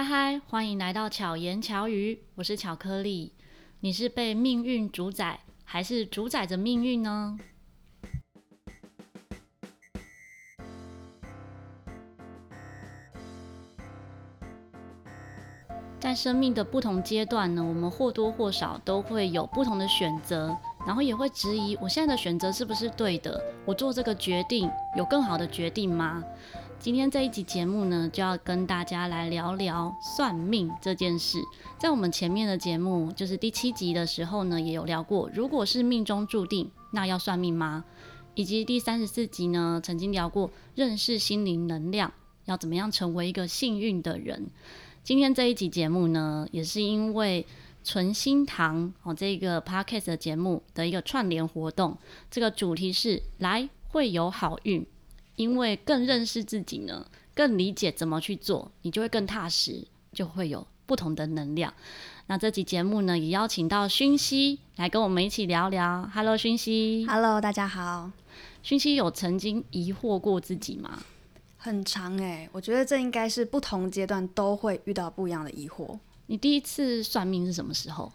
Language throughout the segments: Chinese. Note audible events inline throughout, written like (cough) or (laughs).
嗨嗨，欢迎来到巧言巧语，我是巧克力。你是被命运主宰，还是主宰着命运呢？在生命的不同阶段呢，我们或多或少都会有不同的选择，然后也会质疑我现在的选择是不是对的？我做这个决定有更好的决定吗？今天这一集节目呢，就要跟大家来聊聊算命这件事。在我们前面的节目，就是第七集的时候呢，也有聊过，如果是命中注定，那要算命吗？以及第三十四集呢，曾经聊过认识心灵能量，要怎么样成为一个幸运的人。今天这一集节目呢，也是因为存心堂哦这个 podcast 的节目的一个串联活动，这个主题是来会有好运。因为更认识自己呢，更理解怎么去做，你就会更踏实，就会有不同的能量。那这期节目呢，也邀请到勋熙来跟我们一起聊聊。Hello，薰希。Hello，大家好。勋熙有曾经疑惑过自己吗？很长诶、欸，我觉得这应该是不同阶段都会遇到不一样的疑惑。你第一次算命是什么时候？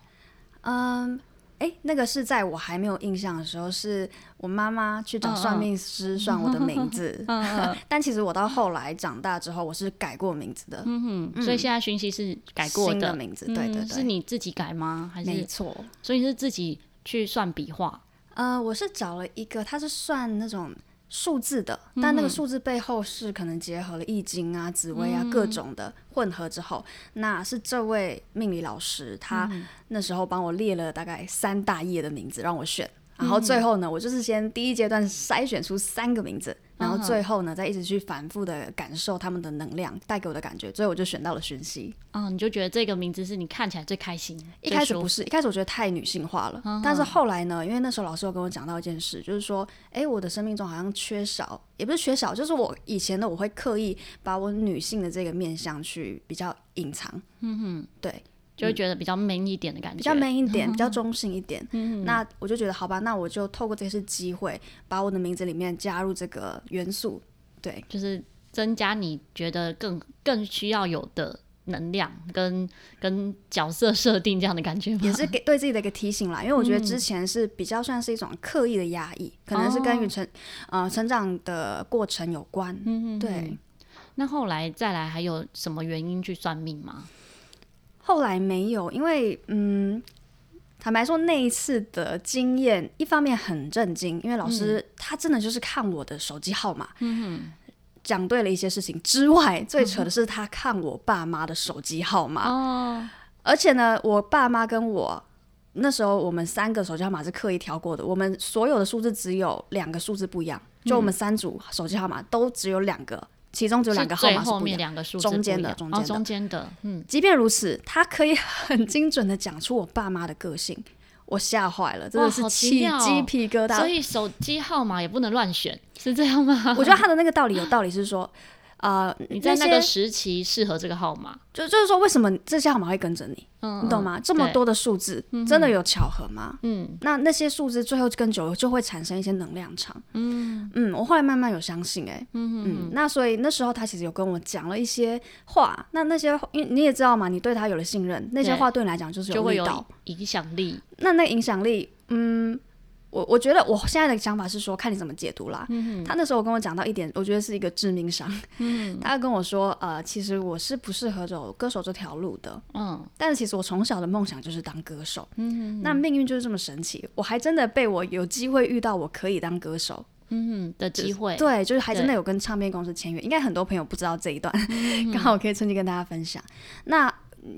嗯。哎，那个是在我还没有印象的时候，是我妈妈去找算命师算我的名字。(laughs) 嗯、(laughs) 但其实我到后来长大之后，我是改过名字的。嗯哼，所以现在讯息是改过的名字。对对对，是你自己改吗？还是？没错。所以是自己去算笔画。呃，我是找了一个，他是算那种。数字的，但那个数字背后是可能结合了易经啊、紫微啊各种的混合之后，嗯、那是这位命理老师，他那时候帮我列了大概三大页的名字让我选，然后最后呢，我就是先第一阶段筛选出三个名字。然后最后呢，再一直去反复的感受他们的能量带给我的感觉，所以我就选到了讯息。哦，你就觉得这个名字是你看起来最开心？一开始不是，一开始我觉得太女性化了。嗯、但是后来呢，因为那时候老师有跟我讲到一件事，就是说，哎，我的生命中好像缺少，也不是缺少，就是我以前的我会刻意把我女性的这个面相去比较隐藏。嗯哼，对。就会觉得比较 man 一点的感觉，比较 man 一点，比较 (laughs) 中性一点。嗯，那我就觉得好吧，那我就透过这次机会，把我的名字里面加入这个元素，对，就是增加你觉得更更需要有的能量跟跟角色设定这样的感觉，也是给对自己的一个提醒啦。因为我觉得之前是比较算是一种刻意的压抑，嗯、可能是跟与成、哦、呃成长的过程有关。嗯，对。那后来再来还有什么原因去算命吗？后来没有，因为嗯，坦白说那一次的经验，一方面很震惊，因为老师他真的就是看我的手机号码，嗯，讲对了一些事情之外，最扯的是他看我爸妈的手机号码哦，而且呢，我爸妈跟我那时候我们三个手机号码是刻意调过的，我们所有的数字只有两个数字不一样，就我们三组手机号码都只有两个。其中只有两个号码是后面两个数字中间的，中间的，中间的。嗯，即便如此，他可以很精准的讲出我爸妈的个性，(laughs) 我吓坏了，真的是起鸡皮疙瘩。所以手机号码也不能乱选，是这样吗？我觉得他的那个道理有道理，是说。啊、呃，你在那个时期适合这个号码，就就是说，为什么这些号码会跟着你？嗯，你懂吗？这么多的数字，真的有巧合吗？嗯，那那些数字最后跟久了就会产生一些能量场。嗯嗯，我后来慢慢有相信、欸，哎，嗯嗯，那所以那时候他其实有跟我讲了一些话，那那些因为你也知道嘛，你对他有了信任，那些话对你来讲就是有味道，就会有影响力。那那影响力，嗯。我我觉得我现在的想法是说，看你怎么解读啦。嗯、他那时候跟我讲到一点，我觉得是一个致命伤。嗯、他跟我说，呃，其实我是不适合走歌手这条路的。嗯，但是其实我从小的梦想就是当歌手。嗯，那命运就是这么神奇，我还真的被我有机会遇到我可以当歌手。嗯的机会，对，就是还真的有跟唱片公司签约。应该很多朋友不知道这一段，(laughs) 刚、嗯、好可以趁机跟大家分享。那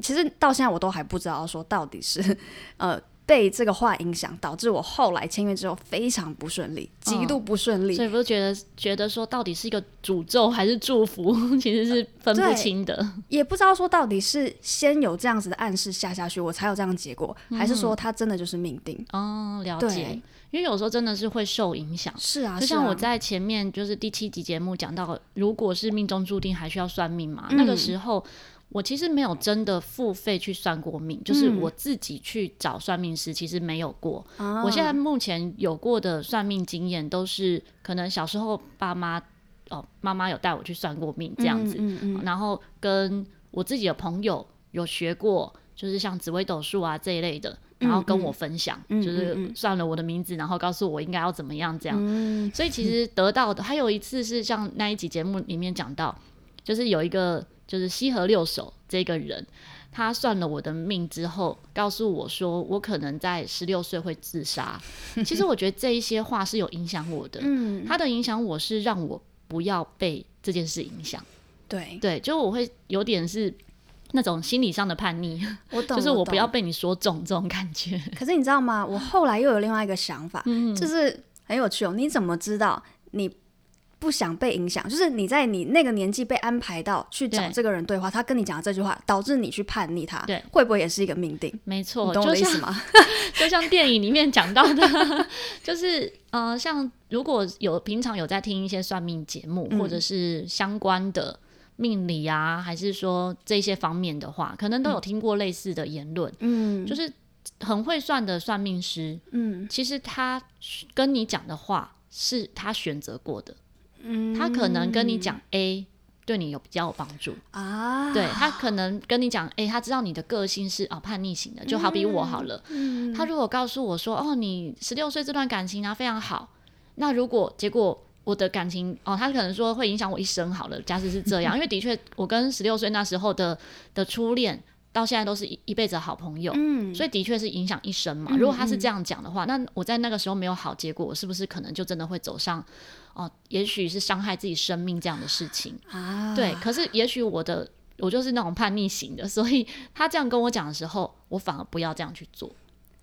其实到现在我都还不知道说到底是呃。被这个话影响，导致我后来签约之后非常不顺利，极度不顺利。嗯、所以不是觉得觉得说到底是一个诅咒还是祝福，(laughs) 其实是分不清的。也不知道说到底是先有这样子的暗示下下去，我才有这样的结果，嗯、还是说他真的就是命定？哦，了解。因为有时候真的是会受影响。是啊，就像我在前面就是第七集节目讲到，如果是命中注定，还需要算命嘛？嗯、那个时候。我其实没有真的付费去算过命，就是我自己去找算命师，其实没有过。嗯、我现在目前有过的算命经验，都是可能小时候爸妈哦，妈妈有带我去算过命这样子，嗯嗯嗯、然后跟我自己的朋友有学过，就是像紫微斗数啊这一类的，然后跟我分享，嗯嗯、就是算了我的名字，然后告诉我应该要怎么样这样。嗯、所以其实得到的，还有一次是像那一集节目里面讲到，就是有一个就是西河六手这个人。他算了我的命之后，告诉我说我可能在十六岁会自杀。其实我觉得这一些话是有影响我的。嗯，他的影响我是让我不要被这件事影响。对对，就我会有点是那种心理上的叛逆。我 (laughs) 懂，就是我不要被你说中这种感觉。可是你知道吗？我后来又有另外一个想法，嗯，就是很有趣哦。你怎么知道你？不想被影响，就是你在你那个年纪被安排到去找这个人对话，对他跟你讲的这句话，导致你去叛逆他，对，会不会也是一个命定？没错，你懂我的意思吗？(laughs) 就像电影里面讲到的，(laughs) 就是呃，像如果有平常有在听一些算命节目，嗯、或者是相关的命理啊，还是说这些方面的话，可能都有听过类似的言论。嗯，就是很会算的算命师，嗯，其实他跟你讲的话是他选择过的。他可能跟你讲 A，对你有比较有帮助啊。对，他可能跟你讲 A，他知道你的个性是哦叛逆型的，就好比我好了。嗯，他如果告诉我说哦，你十六岁这段感情啊非常好，那如果结果我的感情哦，他可能说会影响我一生好了。假设是这样，(laughs) 因为的确我跟十六岁那时候的的初恋。到现在都是一一辈子的好朋友，嗯，所以的确是影响一生嘛。如果他是这样讲的话，嗯嗯，那我在那个时候没有好结果，我是不是可能就真的会走上哦、呃，也许是伤害自己生命这样的事情啊？对，可是也许我的我就是那种叛逆型的，所以他这样跟我讲的时候，我反而不要这样去做。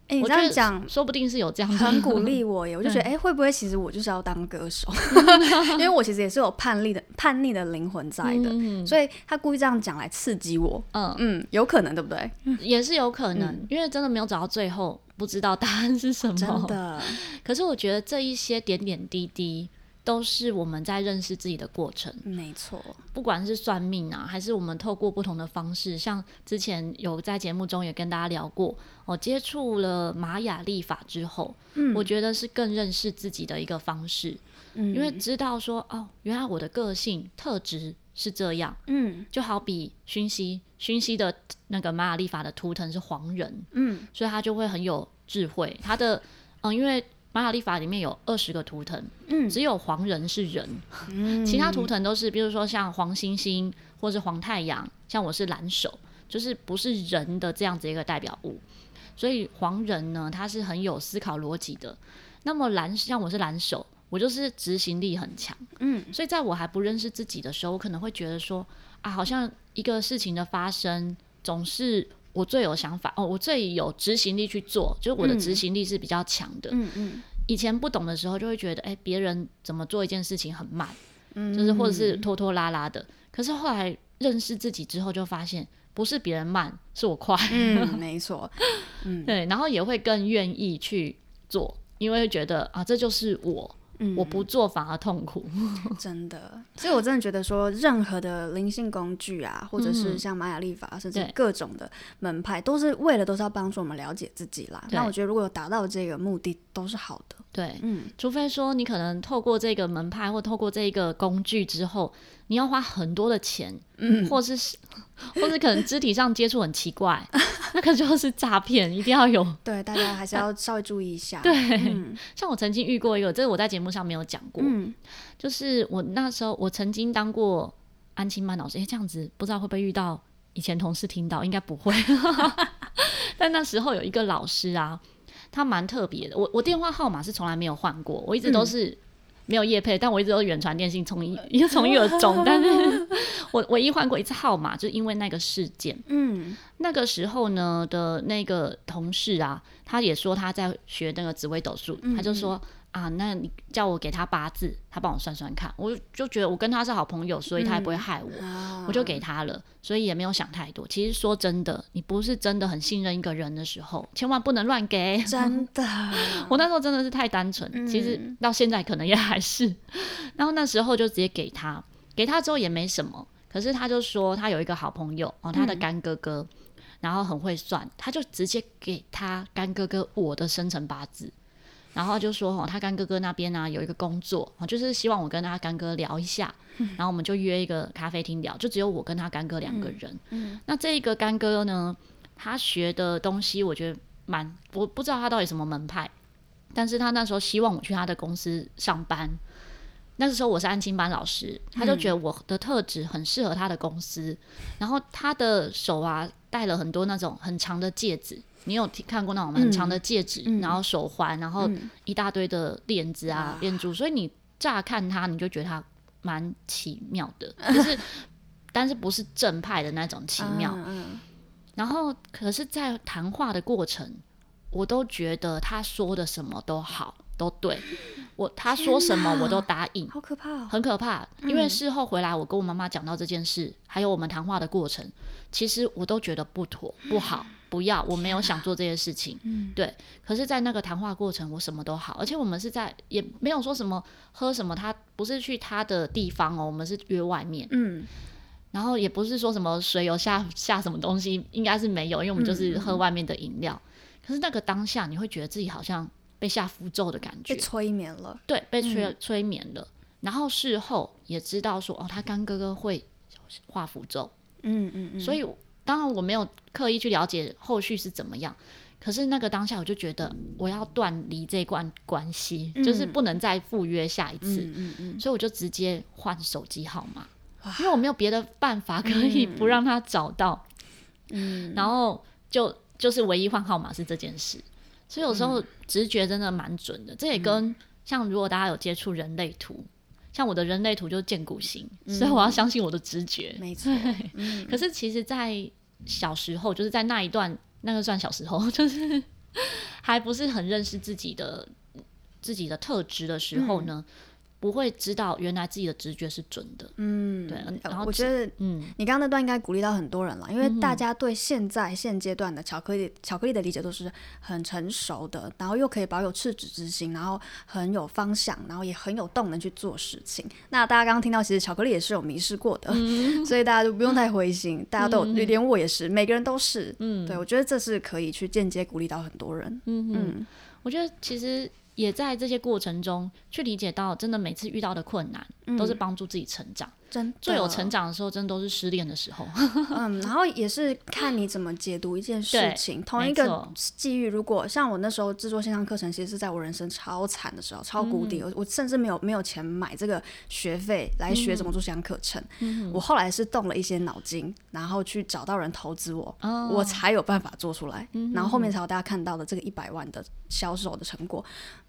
哎、欸，你这样讲，说不定是有这样的很鼓励我耶。我就觉得，哎、欸，会不会其实我就是要当歌手？(laughs) 因为我其实也是有叛逆的叛逆的灵魂在的，嗯、所以他故意这样讲来刺激我。嗯嗯，有可能对不对？也是有可能，嗯、因为真的没有找到最后，不知道答案是什么。真的。(laughs) 可是我觉得这一些点点滴滴。都是我们在认识自己的过程，没错。不管是算命啊，还是我们透过不同的方式，像之前有在节目中也跟大家聊过，我接触了玛雅历法之后，嗯，我觉得是更认识自己的一个方式，嗯，因为知道说哦，原来我的个性特质是这样，嗯，就好比薰希，薰希的那个玛雅历法的图腾是黄人，嗯，所以他就会很有智慧，他的，嗯，因为。玛雅历法里面有二十个图腾，嗯，只有黄人是人，嗯，其他图腾都是，比如说像黄星星或是黄太阳，像我是蓝手，就是不是人的这样子一个代表物。所以黄人呢，他是很有思考逻辑的。那么蓝，像我是蓝手，我就是执行力很强，嗯。所以在我还不认识自己的时候，我可能会觉得说，啊，好像一个事情的发生总是。我最有想法哦，我最有执行力去做，就是我的执行力是比较强的。嗯嗯。以前不懂的时候，就会觉得，哎、欸，别人怎么做一件事情很慢，嗯，就是或者是拖拖拉拉的。可是后来认识自己之后，就发现不是别人慢，是我快。嗯，(laughs) 没错。嗯，对，然后也会更愿意去做，因为觉得啊，这就是我。嗯、我不做反而痛苦，(laughs) 真的。所以我真的觉得说，任何的灵性工具啊，或者是像玛雅历法，甚至各种的门派，都是为了都是要帮助我们了解自己啦。那我觉得如果有达到这个目的，都是好的。对，嗯，除非说你可能透过这个门派或透过这个工具之后，你要花很多的钱，嗯，或是或是可能肢体上接触很奇怪，(laughs) 那个就是诈骗，一定要有。对，大家还是要稍微注意一下。对，嗯、像我曾经遇过一个，这个我在节目上没有讲过，嗯，就是我那时候我曾经当过安亲班老师，哎，这样子不知道会不会遇到以前同事听到，应该不会。(laughs) 但那时候有一个老师啊。他蛮特别的，我我电话号码是从来没有换过，我一直都是没有业配，嗯、但我一直都是远传电信从一一从一而终，但是 (laughs) 我唯一换过一次号码，就是因为那个事件。嗯，那个时候呢的那个同事啊，他也说他在学那个紫微斗数，嗯、他就说。啊，那你叫我给他八字，他帮我算算看，我就觉得我跟他是好朋友，所以他也不会害我，嗯、我就给他了，所以也没有想太多。其实说真的，你不是真的很信任一个人的时候，千万不能乱给。真的，(laughs) 我那时候真的是太单纯，嗯、其实到现在可能也还是。然后那时候就直接给他，给他之后也没什么，可是他就说他有一个好朋友哦，他的干哥哥，嗯、然后很会算，他就直接给他干哥哥我的生辰八字。然后就说哦，他干哥哥那边呢、啊、有一个工作，就是希望我跟他干哥聊一下，(laughs) 嗯、然后我们就约一个咖啡厅聊，就只有我跟他干哥两个人。嗯嗯、那这一个干哥呢，他学的东西我觉得蛮，我不知道他到底什么门派，但是他那时候希望我去他的公司上班。那个时候我是安亲班老师，他就觉得我的特质很适合他的公司，嗯、然后他的手啊戴了很多那种很长的戒指。你有听看过那种很长的戒指，嗯、然后手环，然后一大堆的链子啊、链、嗯、珠，所以你乍看它，你就觉得它蛮奇妙的，就是，但是不是正派的那种奇妙。嗯、然后，可是，在谈话的过程，我都觉得他说的什么都好，都对。(laughs) 我他说什么我都答应，好可怕哦，很可怕。因为事后回来，我跟我妈妈讲到这件事，嗯、还有我们谈话的过程，其实我都觉得不妥、不好。不要，我没有想做这些事情。嗯，对。可是，在那个谈话过程，我什么都好，而且我们是在也没有说什么喝什么，他不是去他的地方哦，我们是约外面。嗯，然后也不是说什么水有下下什么东西，应该是没有，因为我们就是喝外面的饮料。嗯，可是那个当下，你会觉得自己好像被下符咒的感觉，被催眠了。对，被催催眠了。嗯，然后事后也知道说，哦，他干哥哥会画符咒。嗯嗯嗯，所以。当然我没有刻意去了解后续是怎么样，可是那个当下我就觉得我要断离这段关系，嗯、就是不能再赴约下一次，嗯嗯嗯、所以我就直接换手机号码，因为我没有别的办法可以不让他找到，嗯、然后就就是唯一换号码是这件事，所以有时候直觉真的蛮准的，这也跟像如果大家有接触人类图。像我的人类图就是见骨型，嗯、所以我要相信我的直觉。没错可是其实，在小时候，就是在那一段，那个算小时候，(laughs) 就是还不是很认识自己的自己的特质的时候呢。嗯不会知道原来自己的直觉是准的，嗯，对。然后我觉得，嗯，你刚刚那段应该鼓励到很多人了，因为大家对现在现阶段的巧克力巧克力的理解都是很成熟的，然后又可以保有赤子之心，然后很有方向，然后也很有动能去做事情。那大家刚刚听到，其实巧克力也是有迷失过的，嗯、所以大家就不用太灰心，嗯、大家都有，连我也是，每个人都是，嗯，对，我觉得这是可以去间接鼓励到很多人，嗯嗯，嗯我觉得其实。也在这些过程中去理解到，真的每次遇到的困难，都是帮助自己成长。嗯真最有成长的时候，真的都是失恋的时候。(laughs) 嗯，然后也是看你怎么解读一件事情。同一个际遇，如果像我那时候制作线上课程，其实是在我人生超惨的时候，超谷底，我我甚至没有没有钱买这个学费来学怎么做线上课程。嗯我后来是动了一些脑筋，然后去找到人投资我，我才有办法做出来。然后后面才有大家看到的这个一百万的销售的成果。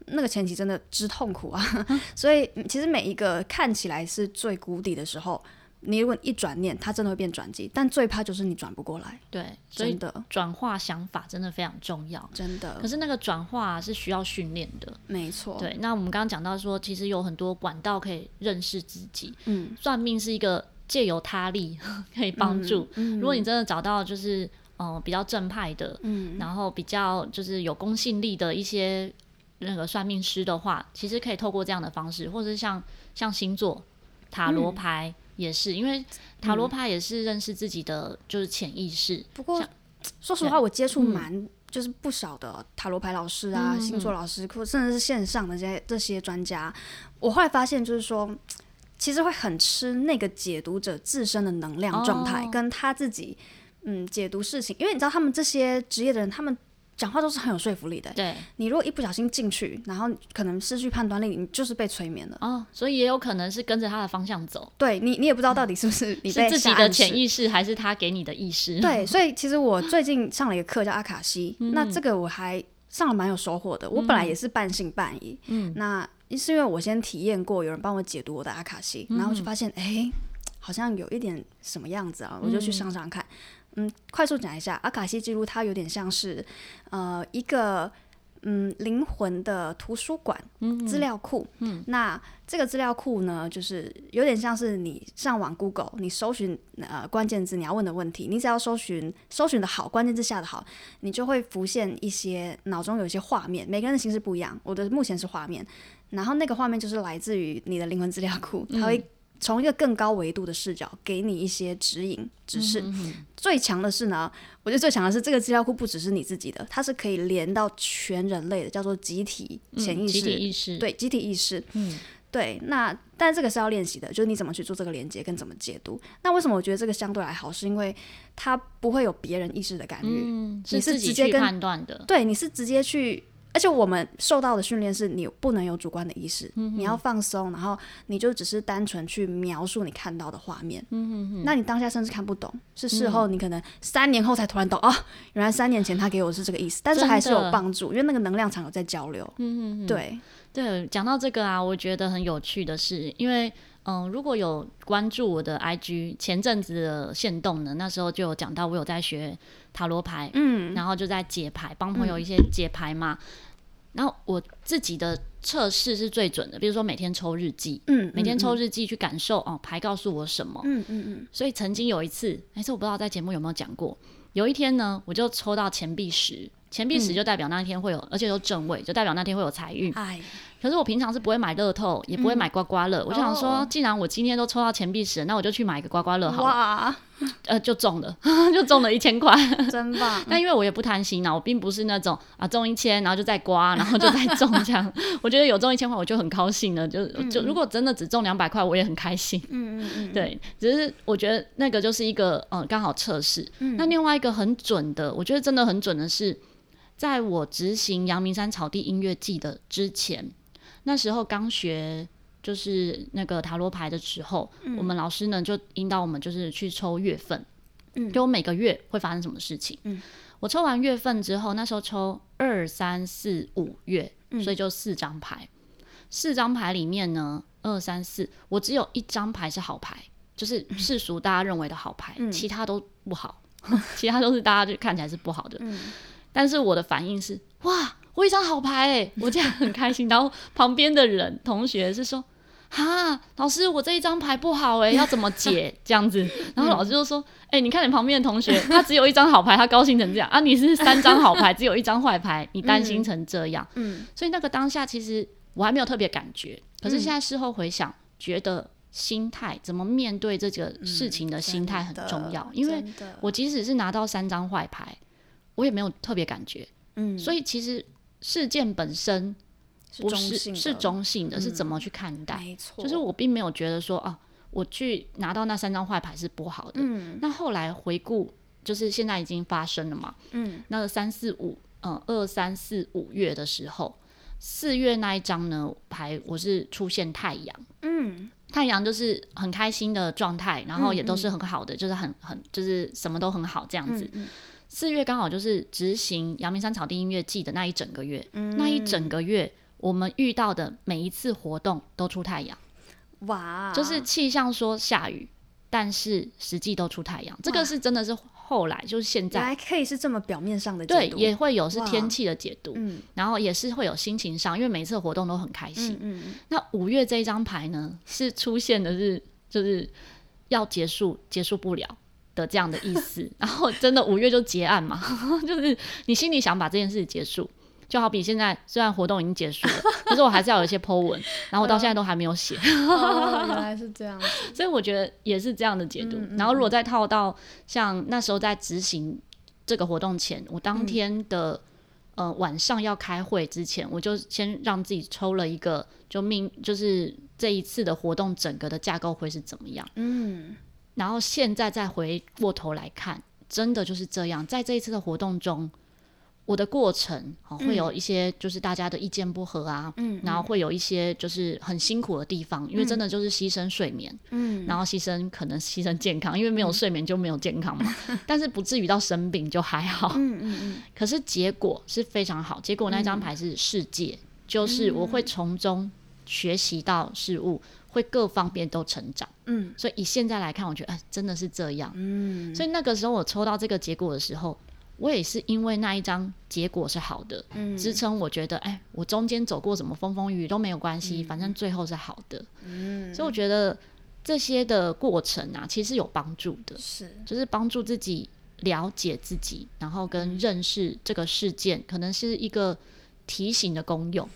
那个前期真的之痛苦啊！(laughs) 所以其实每一个看起来是最谷底的时候。时候，你如果一转念，它真的会变转机。但最怕就是你转不过来。对，真的转化想法真的非常重要，真的。可是那个转化是需要训练的，没错。对，那我们刚刚讲到说，其实有很多管道可以认识自己。嗯，算命是一个借由他力 (laughs) 可以帮助。嗯，如果你真的找到就是嗯、呃、比较正派的，嗯，然后比较就是有公信力的一些那个算命师的话，其实可以透过这样的方式，或者是像像星座。塔罗牌也是，嗯、因为塔罗牌也是认识自己的就是潜意识。不过说实话，我接触蛮就是不少的塔罗牌老师啊、嗯、星座老师，或甚至是线上的这些这些专家。我后来发现，就是说，其实会很吃那个解读者自身的能量状态，哦、跟他自己嗯解读事情。因为你知道，他们这些职业的人，他们。讲话都是很有说服力的。对，你如果一不小心进去，然后可能失去判断力，你就是被催眠了。哦，所以也有可能是跟着他的方向走。对你，你也不知道到底是不是你被、嗯、是自己的潜意识，还是他给你的意识。对，所以其实我最近上了一个课叫阿卡西，(laughs) 嗯、那这个我还上了蛮有收获的。我本来也是半信半疑，嗯，那是因为我先体验过，有人帮我解读我的阿卡西，嗯、然后就发现，哎、欸，好像有一点什么样子啊，我就去上上看。嗯嗯，快速讲一下，阿卡西记录它有点像是，呃，一个嗯灵魂的图书馆、资料库。嗯，那这个资料库呢，就是有点像是你上网 Google，你搜寻呃关键字你要问的问题，你只要搜寻搜寻的好，关键字下的好，你就会浮现一些脑中有一些画面。每个人的形式不一样，我的目前是画面，然后那个画面就是来自于你的灵魂资料库，它会。从一个更高维度的视角给你一些指引指示。嗯、哼哼最强的是呢，我觉得最强的是这个资料库不只是你自己的，它是可以连到全人类的，叫做集体潜意识。嗯、集体意识。对，集体意识。嗯。对，那但这个是要练习的，就是你怎么去做这个连接跟怎么解读。那为什么我觉得这个相对来好？是因为它不会有别人意识的干预，嗯、你是直接跟判断的。对，你是直接去，而且我们受到的训练是你不能有主观的意识，嗯、你要放松，然后你就只是单纯去描述你看到的画面。嗯哼哼，那你当下甚至看不懂，是事后你可能三年后才突然懂、嗯、哦，原来三年前他给我是这个意思，但是还是有帮助，因为那个能量场有在交流。嗯哼哼，对。对，讲到这个啊，我觉得很有趣的是，因为嗯，如果有关注我的 IG 前阵子的限动呢，那时候就有讲到我有在学塔罗牌，嗯，然后就在解牌，帮朋友一些解牌嘛。嗯、然后我自己的测试是最准的，比如说每天抽日记，嗯，每天抽日记去感受哦，牌告诉我什么，嗯嗯嗯。所以曾经有一次，哎，这我不知道在节目有没有讲过，有一天呢，我就抽到钱币十。钱币十就代表那一天会有，嗯、而且有正位，就代表那天会有财运。哎，可是我平常是不会买乐透，也不会买刮刮乐。嗯、我就想说，既然我今天都抽到钱币十，那我就去买一个刮刮乐好了。哇，(laughs) 呃，就中了，(laughs) 就中了一千块，真棒。(laughs) 但因为我也不贪心呐，我并不是那种啊中一千，然后就再刮，然后就再中这样。我觉得有中一千块，我就很高兴了。就就如果真的只中两百块，我也很开心。嗯嗯嗯。对，只是我觉得那个就是一个嗯刚好测试。嗯。那另外一个很准的，我觉得真的很准的是。在我执行阳明山草地音乐季的之前，那时候刚学就是那个塔罗牌的时候，嗯、我们老师呢就引导我们就是去抽月份，嗯，就我每个月会发生什么事情。嗯，我抽完月份之后，那时候抽二三四五月，嗯、所以就四张牌，四张牌里面呢，二三四，我只有一张牌是好牌，就是世俗大家认为的好牌，嗯、其他都不好，(laughs) 其他都是大家就看起来是不好的。嗯。但是我的反应是哇，我一张好牌哎，我这样很开心。然后旁边的人同学是说，哈，老师我这一张牌不好哎，要怎么解？(laughs) 这样子？然后老师就说，哎、欸，你看你旁边的同学，他只有一张好牌，他高兴成这样。啊，你是三张好牌，(laughs) 只有一张坏牌，你担心成这样。嗯，所以那个当下其实我还没有特别感觉，可是现在事后回想，觉得心态怎么面对这个事情的心态很重要，因为我即使是拿到三张坏牌。我也没有特别感觉，嗯，所以其实事件本身不是是中，性的，嗯、是怎么去看待？没错，就是我并没有觉得说啊，我去拿到那三张坏牌是不好的。嗯，那后来回顾，就是现在已经发生了嘛，嗯，那个三四五，嗯，二三四五月的时候，四月那一张呢牌，我是出现太阳，嗯，太阳就是很开心的状态，然后也都是很好的，嗯嗯就是很很就是什么都很好这样子。四月刚好就是执行阳明山草地音乐季的那一整个月，嗯、那一整个月我们遇到的每一次活动都出太阳，哇！就是气象说下雨，但是实际都出太阳，这个是真的是后来就是现在。还可以是这么表面上的解读，对，也会有是天气的解读，嗯，然后也是会有心情上，因为每一次活动都很开心，嗯，嗯那五月这一张牌呢，是出现的是就是要结束，结束不了。的这样的意思，然后真的五月就结案嘛，(laughs) 就是你心里想把这件事结束，就好比现在虽然活动已经结束了，可是我还是要有一些 po 文，然后我到现在都还没有写。哦，原来是这样，所以我觉得也是这样的解读。嗯嗯，然后如果再套到像那时候在执行这个活动前，我当天的、嗯、呃晚上要开会之前，我就先让自己抽了一个，就命就是这一次的活动整个的架构会是怎么样？嗯。然后现在再回过头来看，真的就是这样。在这一次的活动中，我的过程、哦嗯、会有一些就是大家的意见不合啊，嗯，然后会有一些就是很辛苦的地方，嗯、因为真的就是牺牲睡眠，嗯，然后牺牲可能牺牲健康，因为没有睡眠就没有健康嘛。(laughs) 嗯、但是不至于到生病就还好，嗯嗯嗯。可是结果是非常好，结果那张牌是世界，嗯、就是我会从中学习到事物。会各方面都成长，嗯，所以以现在来看，我觉得哎，真的是这样，嗯，所以那个时候我抽到这个结果的时候，我也是因为那一张结果是好的，嗯，支撑我觉得哎，我中间走过什么风风雨雨都没有关系，嗯，反正最后是好的，嗯，所以我觉得这些的过程啊，其实有帮助的，是，就是帮助自己了解自己，然后跟认识这个事件，可能是一个提醒的功用。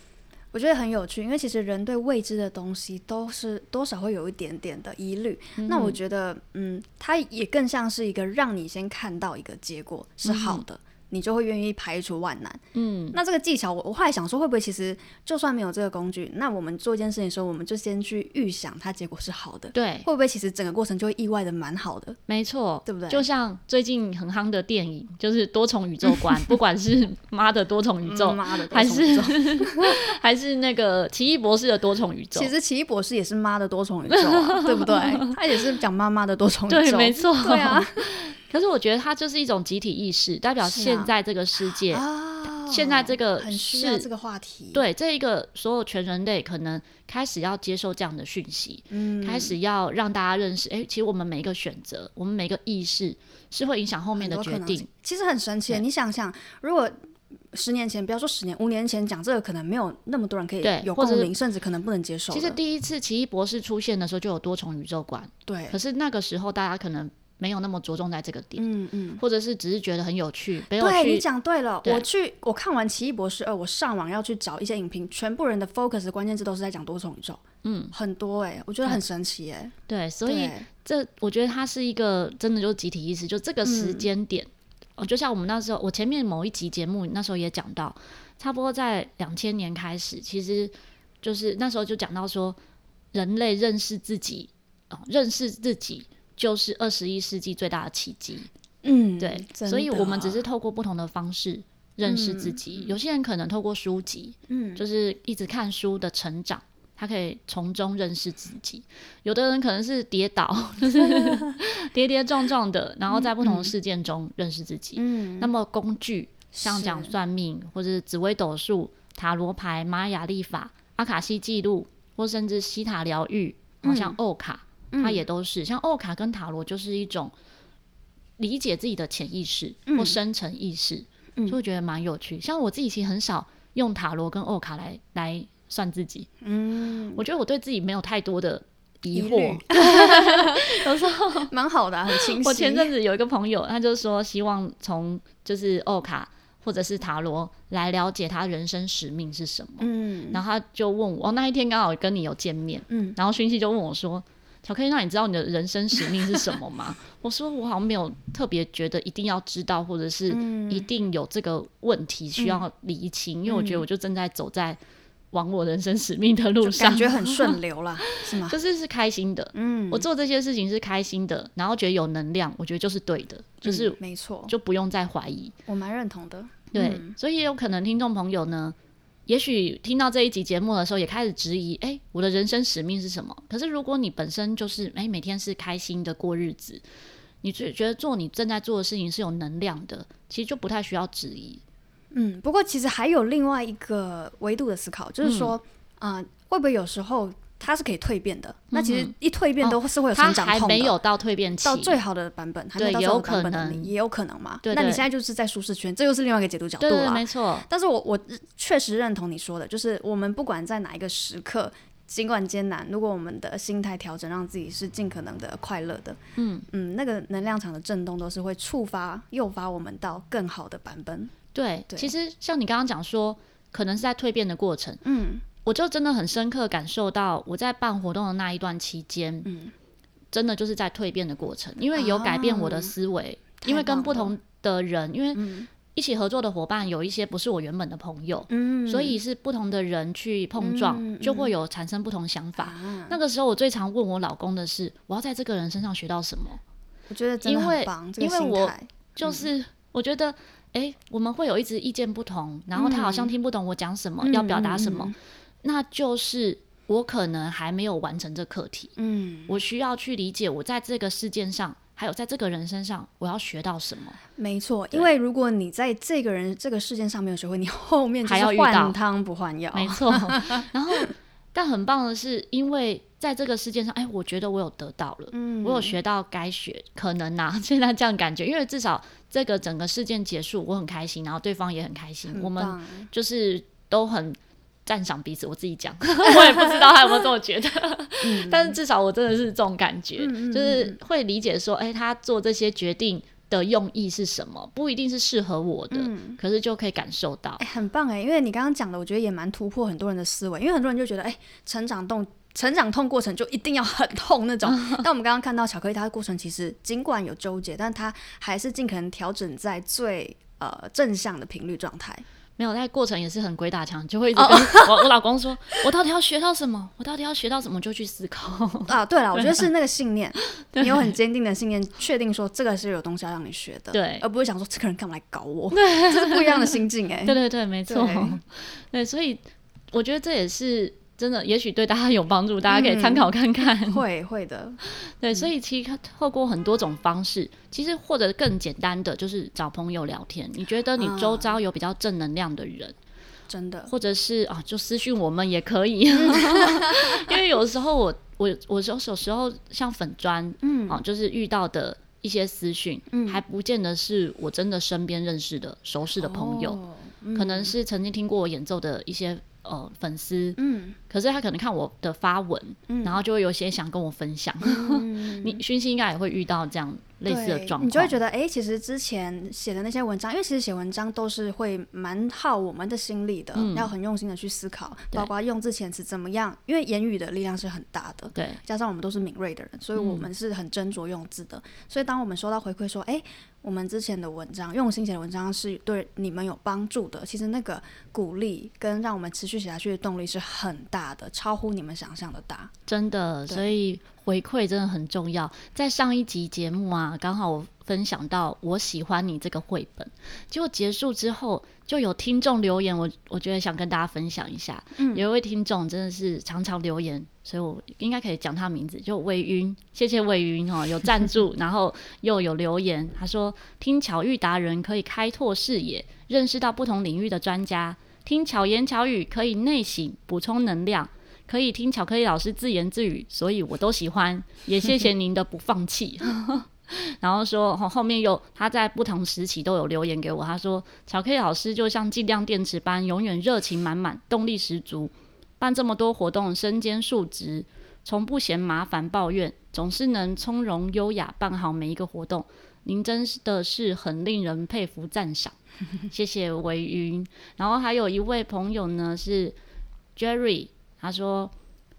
我觉得很有趣，因为其实人对未知的东西都是多少会有一点点的疑虑。嗯、那我觉得，嗯，它也更像是一个让你先看到一个结果是好的。嗯你就会愿意排除万难。嗯，那这个技巧，我我后来想说，会不会其实就算没有这个工具，那我们做一件事情的时候，我们就先去预想它结果是好的。对，会不会其实整个过程就会意外的蛮好的？没错，对不对？就像最近很夯的电影，就是多重宇宙观，(laughs) 不管是妈的多重宇宙，妈的多重宇宙，还是 (laughs) 还是那个奇异博士的多重宇宙。其实奇异博士也是妈的多重宇宙啊，(laughs) 对不对？他也是讲妈妈的多重宇宙。对，没错。对啊。可是我觉得它就是一种集体意识，代表现在这个世界，啊、现在这个是这个话题，对这一个所有全人类可能开始要接受这样的讯息，嗯，开始要让大家认识，哎，其实我们每一个选择，我们每个意识是会影响后面的决定。其实很神奇，你想想，如果十年前，不要说十年，五年前讲这个，可能没有那么多人可以有共鸣，甚至可能不能接受。其实第一次奇异博士出现的时候，就有多重宇宙观，对。可是那个时候大家可能。没有那么着重在这个点，嗯嗯，或者是只是觉得很有趣，没有。对，你讲对了，对我去我看完《奇异博士二》，我上网要去找一些影评，全部人的 focus 关键字都是在讲多重宇宙，嗯，很多哎、欸，我觉得很神奇哎、欸。对，所以这我觉得它是一个真的就是集体意识，就这个时间点，哦、嗯，就像我们那时候，我前面某一集节目那时候也讲到，差不多在两千年开始，其实就是那时候就讲到说，人类认识自己，哦，认识自己。就是二十一世纪最大的奇迹，嗯，对，所以我们只是透过不同的方式认识自己。嗯、有些人可能透过书籍，嗯，就是一直看书的成长，他可以从中认识自己。有的人可能是跌倒，就是 (laughs) 跌跌撞撞的，然后在不同的事件中认识自己。嗯，那么工具像讲算命，或者是紫微斗数、塔罗牌、玛雅历法、阿卡西记录，或甚至西塔疗愈，好像欧卡。它也都是像欧卡跟塔罗，就是一种理解自己的潜意识或深层意识，嗯、就会觉得蛮有趣。像我自己其实很少用塔罗跟欧卡来来算自己，嗯，我觉得我对自己没有太多的疑惑，(laughs) 有时候 (laughs) 蛮好的、啊，很清晰。我前阵子有一个朋友，他就说希望从就是欧卡或者是塔罗来了解他人生使命是什么，嗯，然后他就问我，那一天刚好跟你有见面，嗯，然后讯息就问我说。巧克力，那你知道你的人生使命是什么吗？(laughs) 我说我好像没有特别觉得一定要知道，或者是一定有这个问题需要理清，嗯、因为我觉得我就正在走在往我人生使命的路上，感觉很顺流啦，(laughs) 是吗？就是是开心的，嗯，我做这些事情是开心的，然后觉得有能量，我觉得就是对的，就是没错，就不用再怀疑。我蛮认同的，对，嗯、所以也有可能听众朋友呢。也许听到这一集节目的时候，也开始质疑：哎、欸，我的人生使命是什么？可是如果你本身就是哎、欸，每天是开心的过日子，你觉觉得做你正在做的事情是有能量的，其实就不太需要质疑。嗯，不过其实还有另外一个维度的思考，就是说，啊、嗯呃，会不会有时候？它是可以蜕变的，那其实一蜕变都是会有成长痛的。它还没有到蜕变期，到最好的版本，还没到最好的版本的你，也有可能嘛。对，那你现在就是在舒适圈，这又是另外一个解读角度了。没错。但是我我确实认同你说的，就是我们不管在哪一个时刻，尽管艰难，如果我们的心态调整，让自己是尽可能的快乐的，嗯嗯，那个能量场的震动都是会触发、诱发我们到更好的版本。对，其实像你刚刚讲说，可能是在蜕变的过程，嗯。我就真的很深刻感受到，我在办活动的那一段期间，嗯，真的就是在蜕变的过程，因为有改变我的思维，因为跟不同的人，因为一起合作的伙伴有一些不是我原本的朋友，嗯，所以是不同的人去碰撞，就会有产生不同想法。那个时候，我最常问我老公的是，我要在这个人身上学到什么？我觉得真的很棒，因为我就是我觉得，哎，我们会有一直意见不同，然后他好像听不懂我讲什么，要表达什么。那就是我可能还没有完成这课题，嗯，我需要去理解我在这个事件上，还有在这个人身上，我要学到什么？没错，因为如果你在这个人这个事件上没有学会，你后面还要换汤不换药。没错，(laughs) 然后但很棒的是，因为在这个事件上，哎，我觉得我有得到了，嗯，我有学到该学，可能呐、啊，(laughs) 现在这样感觉，因为至少这个整个事件结束，我很开心，然后对方也很开心，我们就是都很。赞赏彼此，我自己讲，(laughs) 我也不知道他有没有这么觉得，(laughs) 但是至少我真的是这种感觉，嗯、就是会理解说，哎、欸，他做这些决定的用意是什么？不一定是适合我的，嗯、可是就可以感受到，欸、很棒哎！因为你刚刚讲的，我觉得也蛮突破很多人的思维。因为很多人就觉得，哎、欸，成长动、成长痛过程就一定要很痛那种。(laughs) 但我们刚刚看到巧克力，它的过程其实尽管有纠结，但它还是尽可能调整在最呃正向的频率状态。没有，那过程也是很鬼打墙，就会一直跟 (laughs) 我我老公说，我到底要学到什么？我到底要学到什么？就去思考 (laughs) 啊。对了，(laughs) 我觉得是那个信念，你有很坚定的信念，确定说这个是有东西要让你学的，对，而不会想说这个人干嘛来搞我，这是不一样的心境哎。对对对，没错，对，所以我觉得这也是。真的，也许对大家有帮助，大家可以参考看看。(laughs) 嗯、会会的，(laughs) 对，所以其实透过很多种方式，嗯、其实或者更简单的，就是找朋友聊天。你觉得你周遭有比较正能量的人，嗯、真的，或者是啊，就私讯我们也可以，(laughs) 因为有时候我我我有有时候像粉砖，嗯，啊，就是遇到的一些私讯，嗯，还不见得是我真的身边认识的熟识的朋友，哦嗯、可能是曾经听过我演奏的一些。呃，粉丝，嗯，可是他可能看我的发文，嗯，然后就会有些想跟我分享。嗯、(laughs) 你讯息应该也会遇到这样类似的状况，你就会觉得，哎、欸，其实之前写的那些文章，因为其实写文章都是会蛮耗我们的心力的，嗯、要很用心的去思考，包括用字遣词怎么样，因为言语的力量是很大的，对，加上我们都是敏锐的人，所以我们是很斟酌用字的，嗯、所以当我们收到回馈说，哎、欸。我们之前的文章，用心写的文章是对你们有帮助的。其实那个鼓励跟让我们持续写下去的动力是很大的，超乎你们想象的大。真的，所以回馈真的很重要。在上一集节目啊，刚好我分享到我喜欢你这个绘本，结果结束之后就有听众留言，我我觉得想跟大家分享一下。嗯，有一位听众真的是常常留言。所以我应该可以讲他名字，就魏云，谢谢魏云哦，(laughs) 有赞助，然后又有留言，他说听巧遇达人可以开拓视野，认识到不同领域的专家，听巧言巧语可以内省补充能量，可以听巧克力老师自言自语，所以我都喜欢，也谢谢您的不放弃。(laughs) 然后说后后面又他在不同时期都有留言给我，他说巧克力老师就像计量电池般，永远热情满满，动力十足。办这么多活动，身兼数职，从不嫌麻烦抱怨，总是能从容优雅办好每一个活动。您真的是很令人佩服赞赏，(laughs) 谢谢维云。然后还有一位朋友呢是 Jerry，他说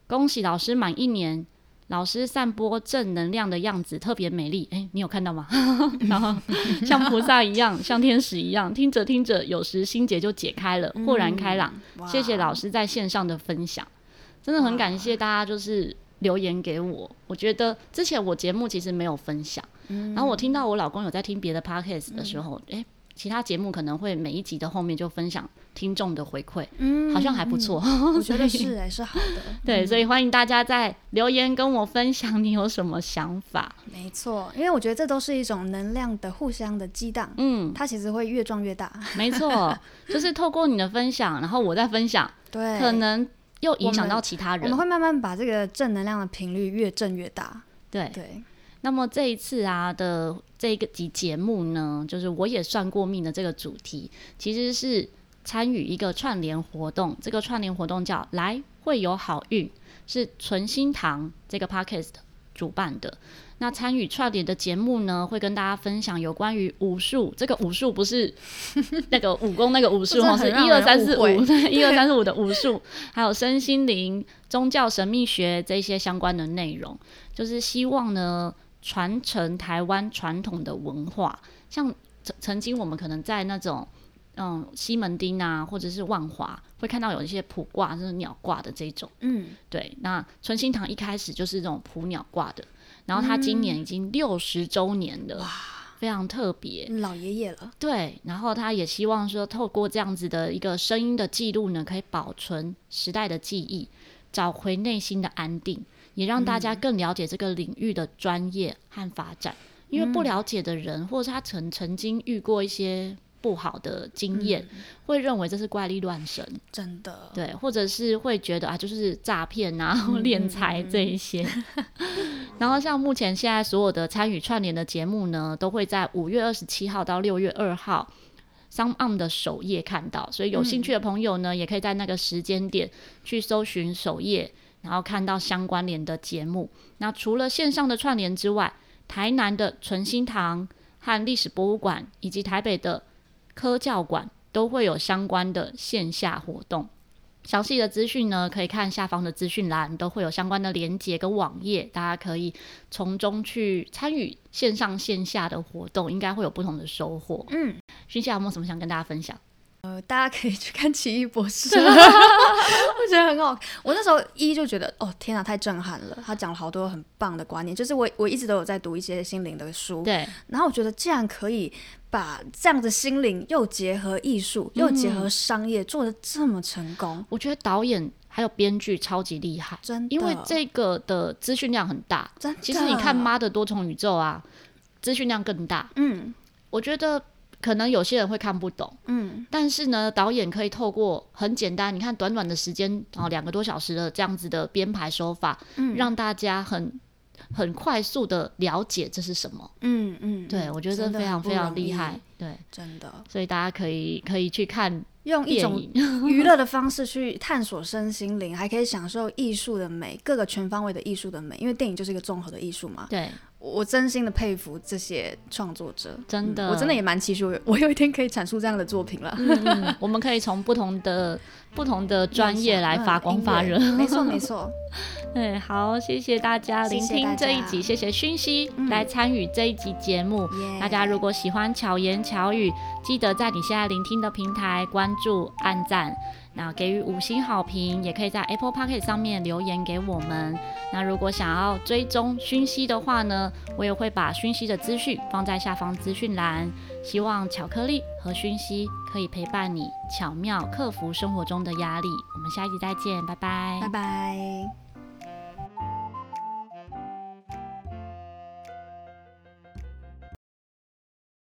恭喜老师满一年。老师散播正能量的样子特别美丽，哎，你有看到吗？(laughs) 然后 (laughs) 像菩萨一样，像天使一样，听着听着，有时心结就解开了，豁然开朗。嗯、谢谢老师在线上的分享，真的很感谢大家，就是留言给我。我觉得之前我节目其实没有分享，嗯、然后我听到我老公有在听别的 podcast 的时候，哎。其他节目可能会每一集的后面就分享听众的回馈，嗯，好像还不错，嗯、(laughs) 我觉得是哎，是好的，对，所以欢迎大家在留言跟我分享你有什么想法。没错，因为我觉得这都是一种能量的互相的激荡，嗯，它其实会越撞越大。没错，(laughs) 就是透过你的分享，然后我再分享，对，可能又影响到其他人，我们，我们会慢慢把这个正能量的频率越震越大。对对。那么这一次啊的这个集节目呢，就是我也算过命的这个主题，其实是参与一个串联活动。这个串联活动叫“来会有好运”，是纯心堂这个 podcast 主办的。那参与串联的节目呢，会跟大家分享有关于武术。这个武术不是那个武功那个武术哦，(laughs) 是一二三四五，(laughs) 一二三四五的武术，还有身心灵、宗教神秘学这些相关的内容，就是希望呢。传承台湾传统的文化，像曾曾经我们可能在那种嗯西门町啊，或者是万华，会看到有一些普卦，就是鸟卦的这种。嗯，对。那存心堂一开始就是这种普鸟卦的，然后他今年已经六十周年了，哇、嗯，非常特别，老爷爷了。对，然后他也希望说，透过这样子的一个声音的记录呢，可以保存时代的记忆，找回内心的安定。也让大家更了解这个领域的专业和发展，嗯、因为不了解的人，或者是他曾曾经遇过一些不好的经验，嗯、会认为这是怪力乱神，真的，对，或者是会觉得啊，就是诈骗啊、敛财这一些。嗯、(laughs) 然后像目前现在所有的参与串联的节目呢，都会在五月二十七号到六月二号 SoundOn 的首页看到，所以有兴趣的朋友呢，嗯、也可以在那个时间点去搜寻首页。然后看到相关联的节目。那除了线上的串联之外，台南的纯心堂、和历史博物馆以及台北的科教馆都会有相关的线下活动。详细的资讯呢，可以看下方的资讯栏，都会有相关的连接跟网页，大家可以从中去参与线上线下的活动，应该会有不同的收获。嗯，薰希有没有什么想跟大家分享？呃，大家可以 (laughs) 去看《奇异博士》(laughs) (laughs) 我觉得很好。我那时候一就觉得，哦，天哪，太震撼了！他讲了好多很棒的观念，就是我我一直都有在读一些心灵的书，对。然后我觉得，既然可以把这样的心灵又结合艺术，又结合商业，嗯、做的这么成功，我觉得导演还有编剧超级厉害，真的。因为这个的资讯量很大，真的。其实你看《妈的多重宇宙》啊，资讯量更大。嗯，我觉得。可能有些人会看不懂，嗯，但是呢，导演可以透过很简单，你看短短的时间，然后两个多小时的这样子的编排手法，嗯，让大家很很快速的了解这是什么，嗯嗯，对，我觉得这非常非常厉害，对，真的，所以大家可以可以去看，用一种娱乐的方式去探索身心灵，还可以享受艺术的美，各个全方位的艺术的美，因为电影就是一个综合的艺术嘛，对。我真心的佩服这些创作者，真的，嗯、我真的也蛮期许我有 (laughs) 一天可以产出这样的作品了。嗯、(laughs) 我们可以从不同的不同的专业来发光发热。没错没错，(laughs) 对，好，谢谢大家聆听这一集，谢谢讯息来参与这一集节目。嗯、大家如果喜欢巧言巧语，记得在你现在聆听的平台关注、按赞。那给予五星好评，也可以在 Apple Podcast 上面留言给我们。那如果想要追踪讯息的话呢，我也会把讯息的资讯放在下方资讯栏。希望巧克力和讯息可以陪伴你，巧妙克服生活中的压力。我们下一集再见，拜拜，拜拜。